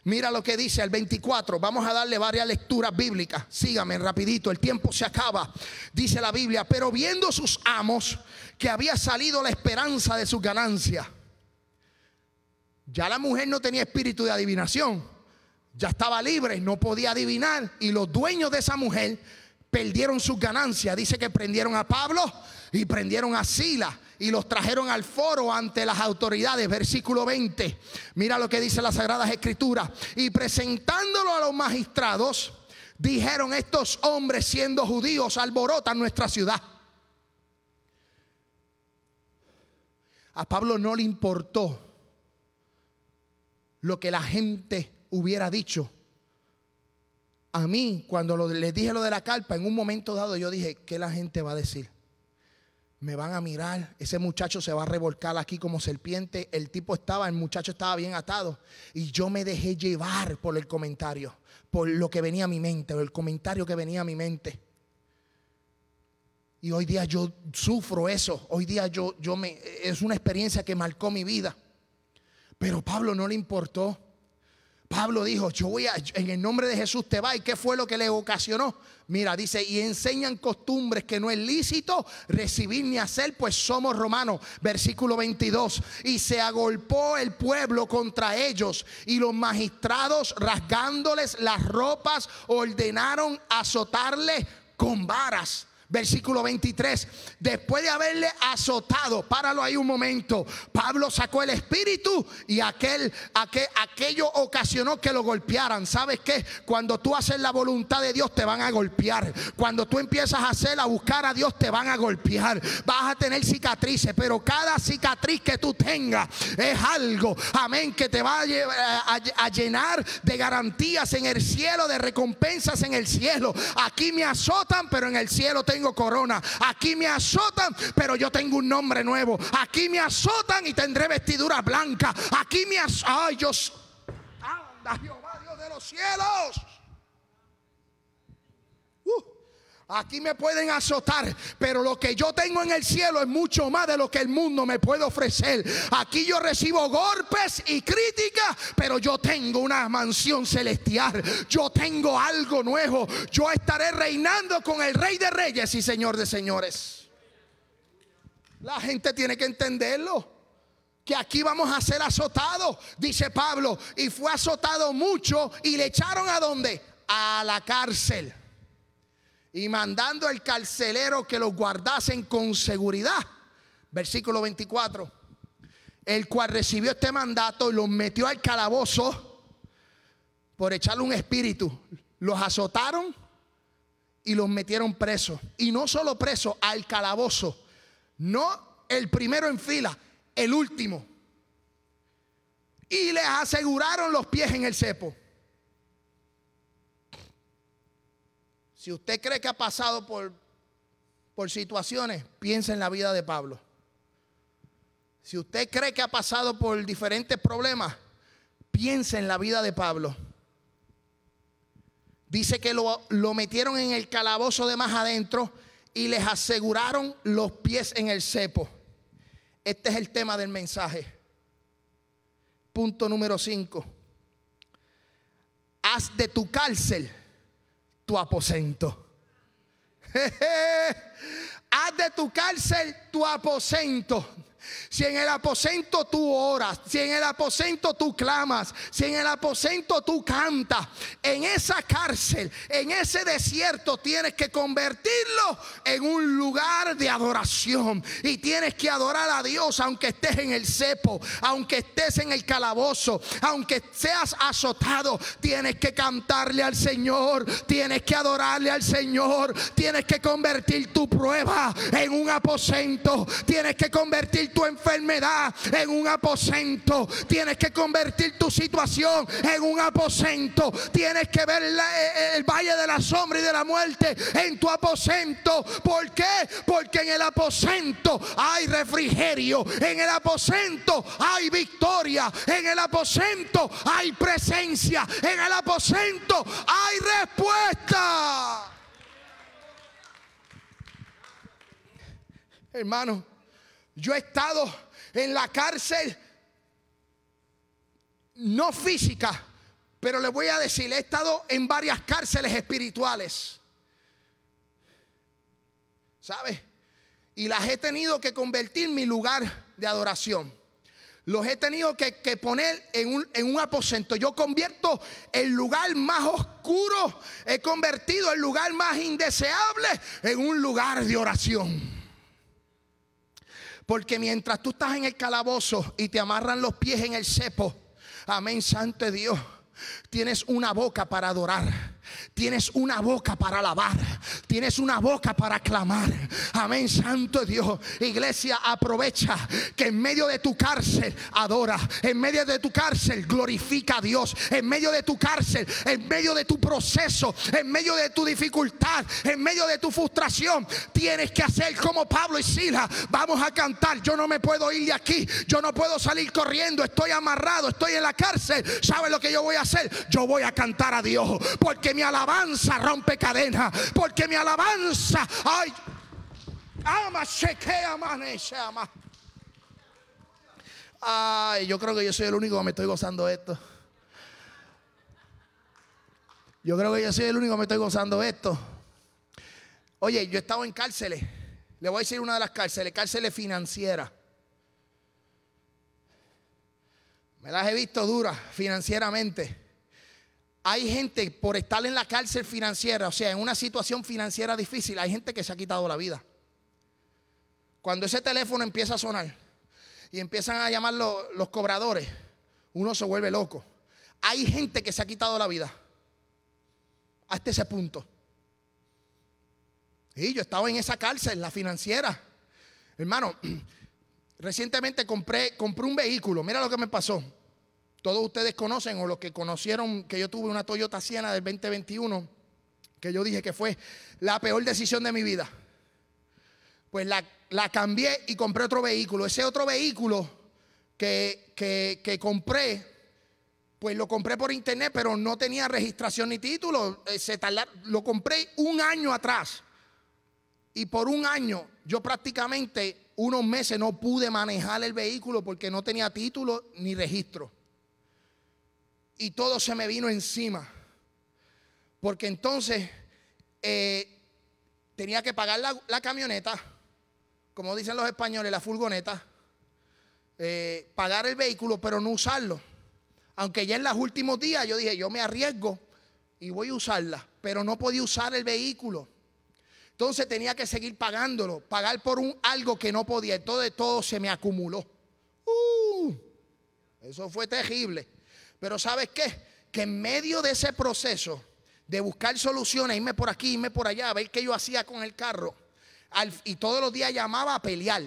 Mira lo que dice el 24. Vamos a darle varias lecturas bíblicas. Sígame rapidito, el tiempo se acaba. Dice la Biblia, pero viendo sus amos que había salido la esperanza de sus ganancias. Ya la mujer no tenía espíritu de adivinación. Ya estaba libre, no podía adivinar. Y los dueños de esa mujer perdieron sus ganancias. Dice que prendieron a Pablo y prendieron a Sila y los trajeron al foro ante las autoridades. Versículo 20. Mira lo que dice las Sagradas Escrituras. Y presentándolo a los magistrados, dijeron estos hombres siendo judíos alborotan nuestra ciudad. A Pablo no le importó lo que la gente hubiera dicho. A mí, cuando le dije lo de la carpa, en un momento dado yo dije, ¿qué la gente va a decir? Me van a mirar, ese muchacho se va a revolcar aquí como serpiente. El tipo estaba, el muchacho estaba bien atado y yo me dejé llevar por el comentario, por lo que venía a mi mente, el comentario que venía a mi mente. Y hoy día yo sufro eso, hoy día yo, yo me, es una experiencia que marcó mi vida. Pero Pablo no le importó. Pablo dijo, yo voy a, en el nombre de Jesús te va. ¿Y qué fue lo que le ocasionó? Mira, dice, y enseñan costumbres que no es lícito recibir ni hacer, pues somos romanos. Versículo 22. Y se agolpó el pueblo contra ellos y los magistrados rasgándoles las ropas ordenaron azotarle con varas. Versículo 23. Después de haberle azotado, páralo ahí un momento. Pablo sacó el espíritu y aquel, aquel, aquello ocasionó que lo golpearan. ¿Sabes qué? Cuando tú haces la voluntad de Dios te van a golpear. Cuando tú empiezas a hacer, a buscar a Dios te van a golpear. Vas a tener cicatrices, pero cada cicatriz que tú tengas es algo, amén, que te va a, a llenar de garantías en el cielo, de recompensas en el cielo. Aquí me azotan, pero en el cielo te tengo corona. Aquí me azotan, pero yo tengo un nombre nuevo. Aquí me azotan y tendré vestidura blanca. Aquí me azotan. Ay, Dios. Anda, Jehová, Dios de los cielos. Aquí me pueden azotar, pero lo que yo tengo en el cielo es mucho más de lo que el mundo me puede ofrecer. Aquí yo recibo golpes y críticas, pero yo tengo una mansión celestial. Yo tengo algo nuevo. Yo estaré reinando con el Rey de Reyes y Señor de Señores. La gente tiene que entenderlo que aquí vamos a ser azotados, dice Pablo, y fue azotado mucho y le echaron a dónde? A la cárcel y mandando al carcelero que los guardasen con seguridad. Versículo 24. El cual recibió este mandato y los metió al calabozo por echarle un espíritu. Los azotaron y los metieron presos. Y no solo presos, al calabozo. No el primero en fila, el último. Y les aseguraron los pies en el cepo. Si usted cree que ha pasado por, por situaciones, piensa en la vida de Pablo. Si usted cree que ha pasado por diferentes problemas, piensa en la vida de Pablo. Dice que lo, lo, metieron en el calabozo de más adentro y les aseguraron los pies en el cepo. Este es el tema del mensaje. Punto número 5. Haz de tu cárcel tu aposento. Haz de tu cárcel tu aposento. Si en el aposento tú oras, si en el aposento tú clamas, si en el aposento tú cantas, en esa cárcel, en ese desierto tienes que convertirlo en un lugar de adoración. Y tienes que adorar a Dios aunque estés en el cepo, aunque estés en el calabozo, aunque seas azotado, tienes que cantarle al Señor, tienes que adorarle al Señor, tienes que convertir tu prueba en un aposento, tienes que convertir tu enfermedad en un aposento. Tienes que convertir tu situación en un aposento. Tienes que ver el valle de la sombra y de la muerte en tu aposento. ¿Por qué? Porque en el aposento hay refrigerio. En el aposento hay victoria. En el aposento hay presencia. En el aposento hay respuesta. Hermano, yo he estado en la cárcel, no física, pero le voy a decir, he estado en varias cárceles espirituales. ¿Sabe? Y las he tenido que convertir en mi lugar de adoración. Los he tenido que, poner en un, en un, aposento. Yo convierto el lugar más oscuro, he convertido el lugar más indeseable en un lugar de oración. Porque mientras tú estás en el calabozo y te amarran los pies en el cepo, amén, santo Dios, tienes una boca para adorar. Tienes una boca para alabar. Tienes una boca para clamar. Amén, Santo Dios. Iglesia, aprovecha que en medio de tu cárcel adora. En medio de tu cárcel glorifica a Dios. En medio de tu cárcel, en medio de tu proceso, en medio de tu dificultad, en medio de tu frustración, tienes que hacer como Pablo y Sila. Vamos a cantar. Yo no me puedo ir de aquí. Yo no puedo salir corriendo. Estoy amarrado. Estoy en la cárcel. ¿Sabe lo que yo voy a hacer? Yo voy a cantar a Dios. Porque mi alabanza rompe cadena. Porque mi alabanza, ay, ama, amanece, ama. Ay, yo creo que yo soy el único que me estoy gozando esto. Yo creo que yo soy el único que me estoy gozando esto. Oye, yo he estado en cárceles. Le voy a decir una de las cárceles, cárceles financieras. Me las he visto duras financieramente. Hay gente por estar en la cárcel financiera, o sea, en una situación financiera difícil, hay gente que se ha quitado la vida. Cuando ese teléfono empieza a sonar y empiezan a llamar los, los cobradores, uno se vuelve loco. Hay gente que se ha quitado la vida hasta ese punto. Y yo estaba en esa cárcel, la financiera. Hermano, recientemente compré, compré un vehículo. Mira lo que me pasó. Todos ustedes conocen o los que conocieron que yo tuve una Toyota Siena del 2021, que yo dije que fue la peor decisión de mi vida. Pues la, la cambié y compré otro vehículo. Ese otro vehículo que, que, que compré, pues lo compré por internet, pero no tenía registración ni título. Eh, se lo compré un año atrás. Y por un año yo prácticamente unos meses no pude manejar el vehículo porque no tenía título ni registro. Y todo se me vino encima. Porque entonces eh, tenía que pagar la, camioneta, como dicen los españoles, la furgoneta, eh, pagar el vehículo, pero no usarlo. Aunque ya en los últimos días yo dije, yo me arriesgo y voy a usarla, pero no podía usar el vehículo. Entonces tenía que seguir pagándolo, pagar por un algo que no podía. Entonces todo se me acumuló. Uh, eso fue terrible. Pero ¿sabes qué? Que en medio de ese proceso de buscar soluciones, irme por aquí, irme por allá, a ver qué yo hacía con el carro, y todos los días llamaba a pelear.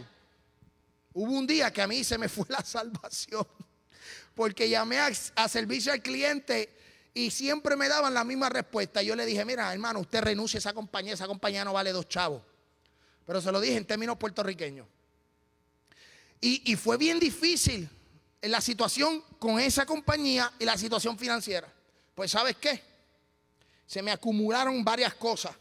Hubo un día que a mí se me fue la salvación porque llamé a, servicio al cliente y siempre me daban la misma respuesta. Yo le dije, mira, hermano, usted renuncia a esa compañía, esa compañía no vale dos chavos. Pero se lo dije en términos puertorriqueños. Y, y fue bien difícil en la situación con esa compañía y la situación financiera. Pues sabes qué? Se me acumularon varias cosas.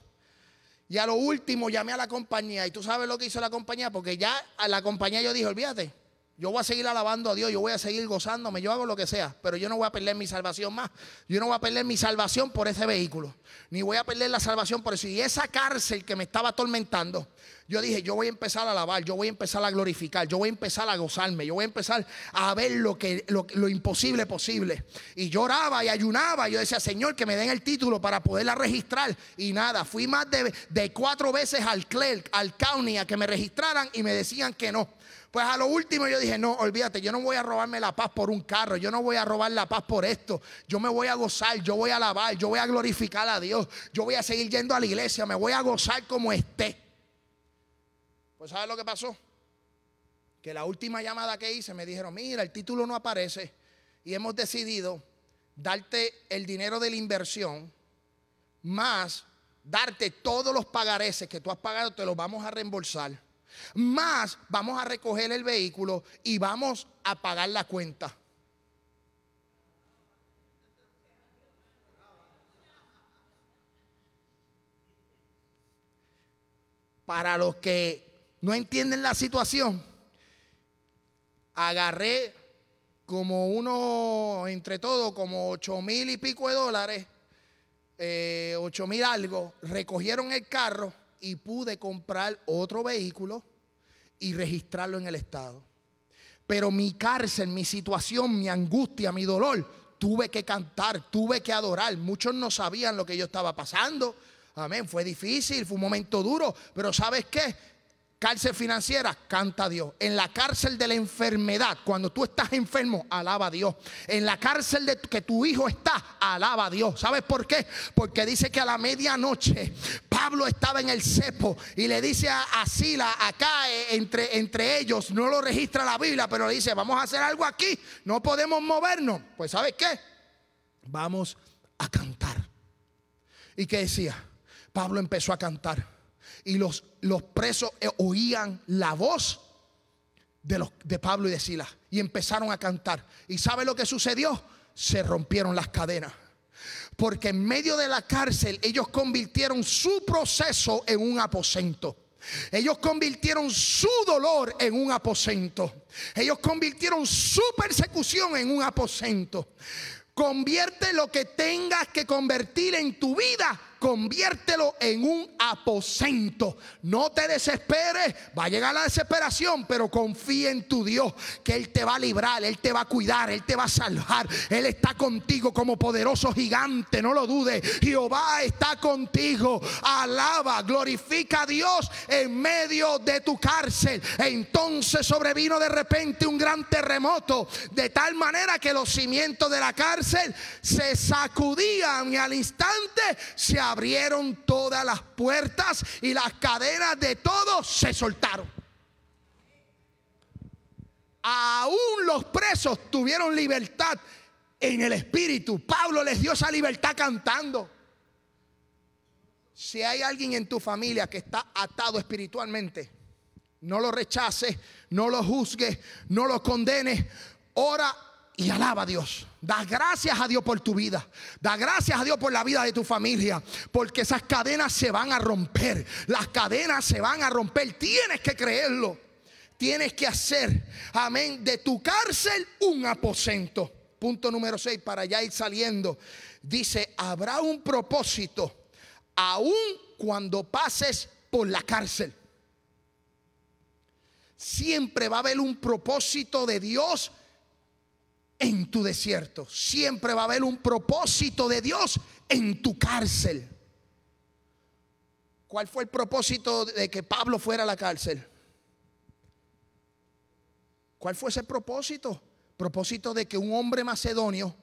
Y a lo último llamé a la compañía. Y tú sabes lo que hizo la compañía, porque ya a la compañía yo dije, olvídate, yo voy a seguir alabando a Dios, yo voy a seguir gozándome, yo hago lo que sea, pero yo no voy a perder mi salvación más. Yo no voy a perder mi salvación por ese vehículo, ni voy a perder la salvación por eso. Y esa cárcel que me estaba atormentando, yo dije, yo voy a empezar a alabar, yo voy a empezar a glorificar, yo voy a empezar a gozarme, yo voy a empezar a ver lo, que, lo, imposible posible. Y lloraba y ayunaba, yo decía, Señor, que me den el título para poderla registrar. Y nada, fui más de, de cuatro veces al clerk, al county, a que me registraran y me decían que no. Pues a lo último yo dije, no, olvídate, yo no voy a robarme la paz por un carro, yo no voy a robar la paz por esto, yo me voy a gozar, yo voy a alabar, yo voy a glorificar a Dios, yo voy a seguir yendo a la iglesia, me voy a gozar como esté. Pues ¿sabes lo que pasó? Que la última llamada que hice me dijeron, mira, el título no aparece y hemos decidido darte el dinero de la inversión más darte todos los pagareces que tú has pagado, te los vamos a reembolsar más vamos a recoger el vehículo y vamos a pagar la cuenta. Para los que no entienden la situación, agarré como uno, entre todo, como ocho mil y pico de dólares, eh, ocho mil algo, recogieron el carro y pude comprar otro vehículo y registrarlo en el Estado. Pero mi cárcel, mi situación, mi angustia, mi dolor, tuve que cantar, tuve que adorar. Muchos no sabían lo que yo estaba pasando. Amén, fue difícil, fue un momento duro, pero ¿sabes qué? Cárcel financiera, canta a Dios. En la cárcel de la enfermedad, cuando tú estás enfermo, alaba a Dios. En la cárcel de que tu hijo está, alaba a Dios. ¿Sabes por qué? Porque dice que a la medianoche Pablo estaba en el cepo y le dice a, Sila, acá eh, entre, entre ellos, no lo registra la Biblia, pero le dice, vamos a hacer algo aquí, no podemos movernos. Pues ¿sabes qué? Vamos a cantar. ¿Y qué decía? Pablo empezó a cantar y los, los presos eh, oían la voz de, los, de Pablo y de Silas y empezaron a cantar. ¿Y sabe lo que sucedió? Se rompieron las cadenas. Porque en medio de la cárcel ellos convirtieron su proceso en un aposento. Ellos convirtieron su dolor en un aposento. Ellos convirtieron su persecución en un aposento. Convierte lo que tengas que convertir en tu vida conviértelo en un aposento. No te desesperes, va a llegar la desesperación, pero confía en tu Dios, que Él te va a librar, Él te va a cuidar, Él te va a salvar. Él está contigo como poderoso gigante, no lo dudes. Jehová está contigo. Alaba, glorifica a Dios en medio de tu cárcel. Entonces sobrevino de repente un gran terremoto, de tal manera que los cimientos de la cárcel se sacudían y al instante se abrieron todas las puertas y las cadenas de todos se soltaron. Aún los presos tuvieron libertad en el espíritu. Pablo les dio esa libertad cantando. Si hay alguien en tu familia que está atado espiritualmente, no lo rechaces, no lo juzgues, no lo condenes. Ora y alaba a Dios. Da gracias a Dios por tu vida. Da gracias a Dios por la vida de tu familia. Porque esas cadenas se van a romper. Las cadenas se van a romper. Tienes que creerlo. Tienes que hacer, amén, de tu cárcel un aposento. Punto número 6 para ya ir saliendo. Dice, habrá un propósito aún cuando pases por la cárcel. Siempre va a haber un propósito de Dios en tu desierto. Siempre va a haber un propósito de Dios en tu cárcel. ¿Cuál fue el propósito de que Pablo fuera a la cárcel? ¿Cuál fue ese propósito? Propósito de que un hombre macedonio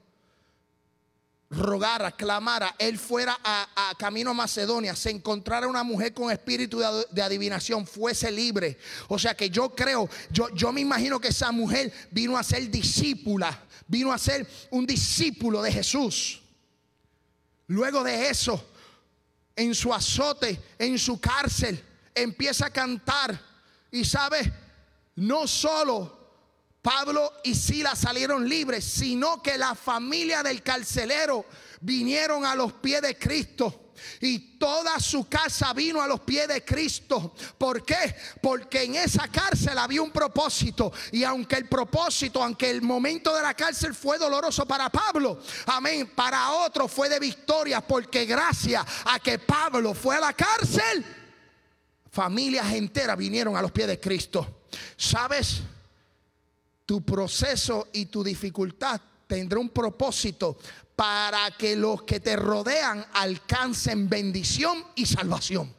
rogara, clamara, él fuera a, camino a Macedonia, se encontrara una mujer con espíritu de, adivinación, fuese libre. O sea que yo creo, yo, yo me imagino que esa mujer vino a ser discípula, vino a ser un discípulo de Jesús. Luego de eso, en su azote, en su cárcel, empieza a cantar. Y sabe, no solo Pablo y Sila salieron libres, sino que la familia del carcelero vinieron a los pies de Cristo. Y toda su casa vino a los pies de Cristo. ¿Por qué? Porque en esa cárcel había un propósito. Y aunque el propósito, aunque el momento de la cárcel fue doloroso para Pablo, amén, para otro fue de victoria. Porque gracias a que Pablo fue a la cárcel, familias enteras vinieron a los pies de Cristo. ¿Sabes? Tu proceso y tu dificultad tendrá un propósito para que los que te rodean alcancen bendición y salvación.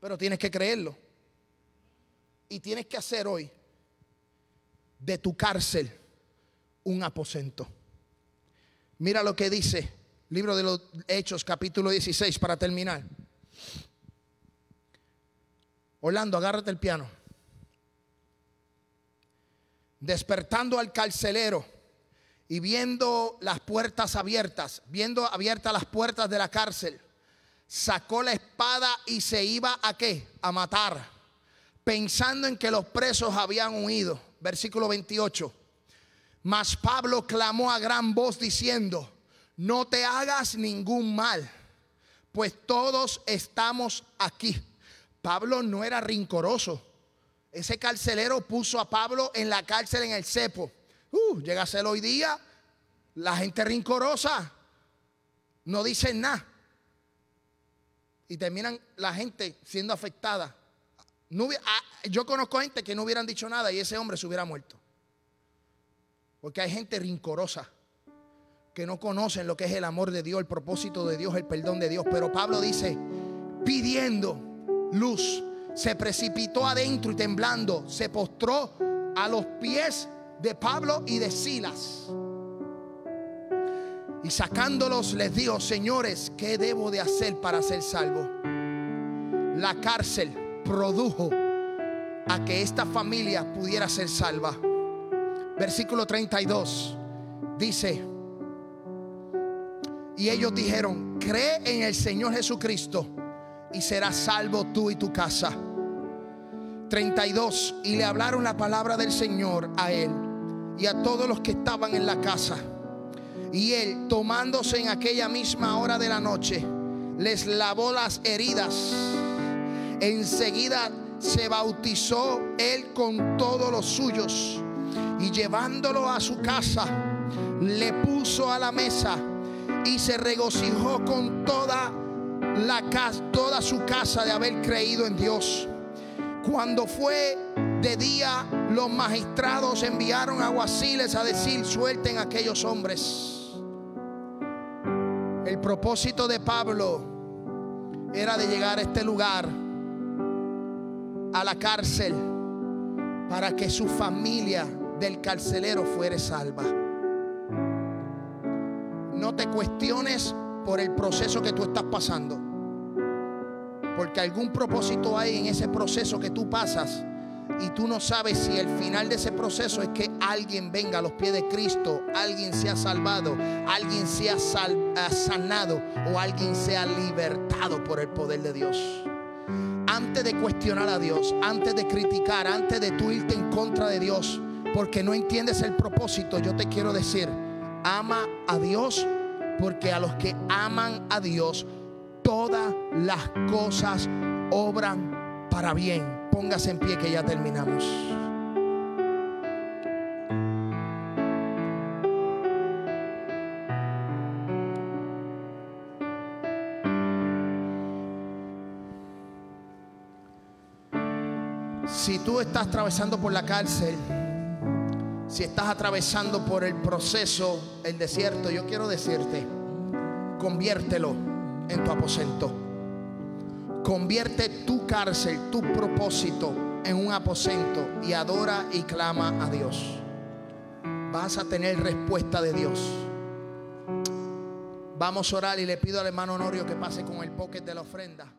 Pero tienes que creerlo. Y tienes que hacer hoy de tu cárcel un aposento. Mira lo que dice libro de los Hechos capítulo 16 para terminar. Orlando, agárrate el piano despertando al carcelero y viendo las puertas abiertas, viendo abiertas las puertas de la cárcel, sacó la espada y se iba a qué? A matar, pensando en que los presos habían huido. Versículo 28. Mas Pablo clamó a gran voz diciendo, no te hagas ningún mal, pues todos estamos aquí. Pablo no era rincoroso. Ese carcelero puso a Pablo en la cárcel en el cepo. Uh, llega a ser hoy día la gente rincorosa. No dicen nada. Y terminan la gente siendo afectada. Ah, yo conozco gente que no hubieran dicho nada y ese hombre se hubiera muerto. Porque hay gente rincorosa que no conocen lo que es el amor de Dios, el propósito de Dios, el perdón de Dios. Pero Pablo dice, pidiendo luz se precipitó adentro y temblando se postró a los pies de Pablo y de Silas. Y sacándolos les dijo, señores, ¿qué debo de hacer para ser salvo? La cárcel produjo a que esta familia pudiera ser salva. Versículo 32 dice, y ellos dijeron, cree en el Señor Jesucristo y serás salvo tú y tu casa. 32. Y le hablaron la palabra del Señor a él y a todos los que estaban en la casa. Y él, tomándose en aquella misma hora de la noche, les lavó las heridas. Enseguida se bautizó él con todos los suyos y llevándolo a su casa, le puso a la mesa y se regocijó con toda la casa, toda su casa de haber creído en Dios. Cuando fue de día, los magistrados enviaron aguaciles a decir, suelten a aquellos hombres. El propósito de Pablo era de llegar a este lugar, a la cárcel, para que su familia del carcelero fuere salva. No te cuestiones por el proceso que tú estás pasando. Porque algún propósito hay en ese proceso que tú pasas y tú no sabes si el final de ese proceso es que alguien venga a los pies de Cristo, alguien sea salvado, alguien sea eh, sanado o alguien sea libertado por el poder de Dios. Antes de cuestionar a Dios, antes de criticar, antes de tú irte en contra de Dios, porque no entiendes el propósito, yo te quiero decir, ama a Dios, porque a los que aman a Dios, todas las cosas obran para bien. Póngase en pie que ya terminamos. Si tú estás atravesando por la cárcel, si estás atravesando por el proceso, el desierto, yo quiero decirte, conviértelo en tu aposento. Convierte tu cárcel, tu propósito en un aposento y adora y clama a Dios. Vas a tener respuesta de Dios. Vamos a orar y le pido al hermano Honorio que pase con el pocket de la ofrenda.